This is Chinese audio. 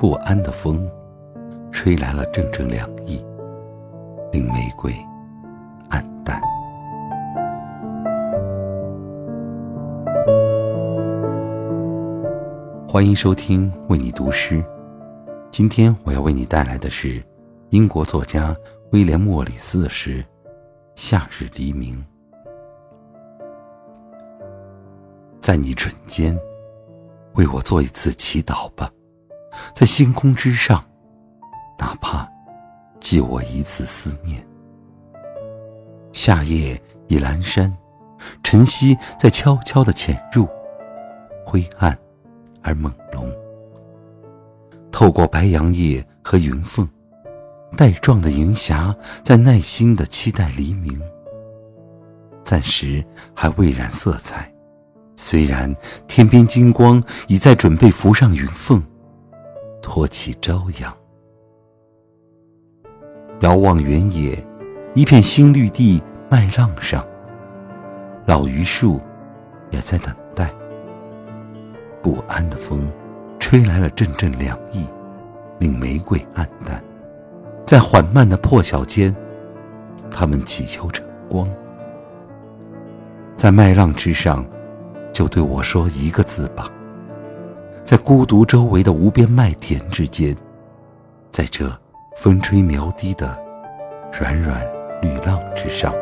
不安的风，吹来了阵阵凉意，令玫瑰暗淡。欢迎收听为你读诗，今天我要为你带来的是英国作家威廉·莫里斯的诗《夏日黎明》。在你唇间，为我做一次祈祷吧，在星空之上，哪怕寄我一次思念。夏夜已阑珊，晨曦在悄悄地潜入，灰暗而朦胧。透过白杨叶和云缝，带状的云霞在耐心地期待黎明。暂时还未染色彩。虽然天边金光已在准备浮上云缝，托起朝阳。遥望原野，一片新绿地，麦浪上，老榆树也在等待。不安的风，吹来了阵阵凉意，令玫瑰暗淡。在缓慢的破晓间，他们祈求晨光。在麦浪之上。就对我说一个字吧，在孤独周围的无边麦田之间，在这风吹苗低的软软绿浪之上。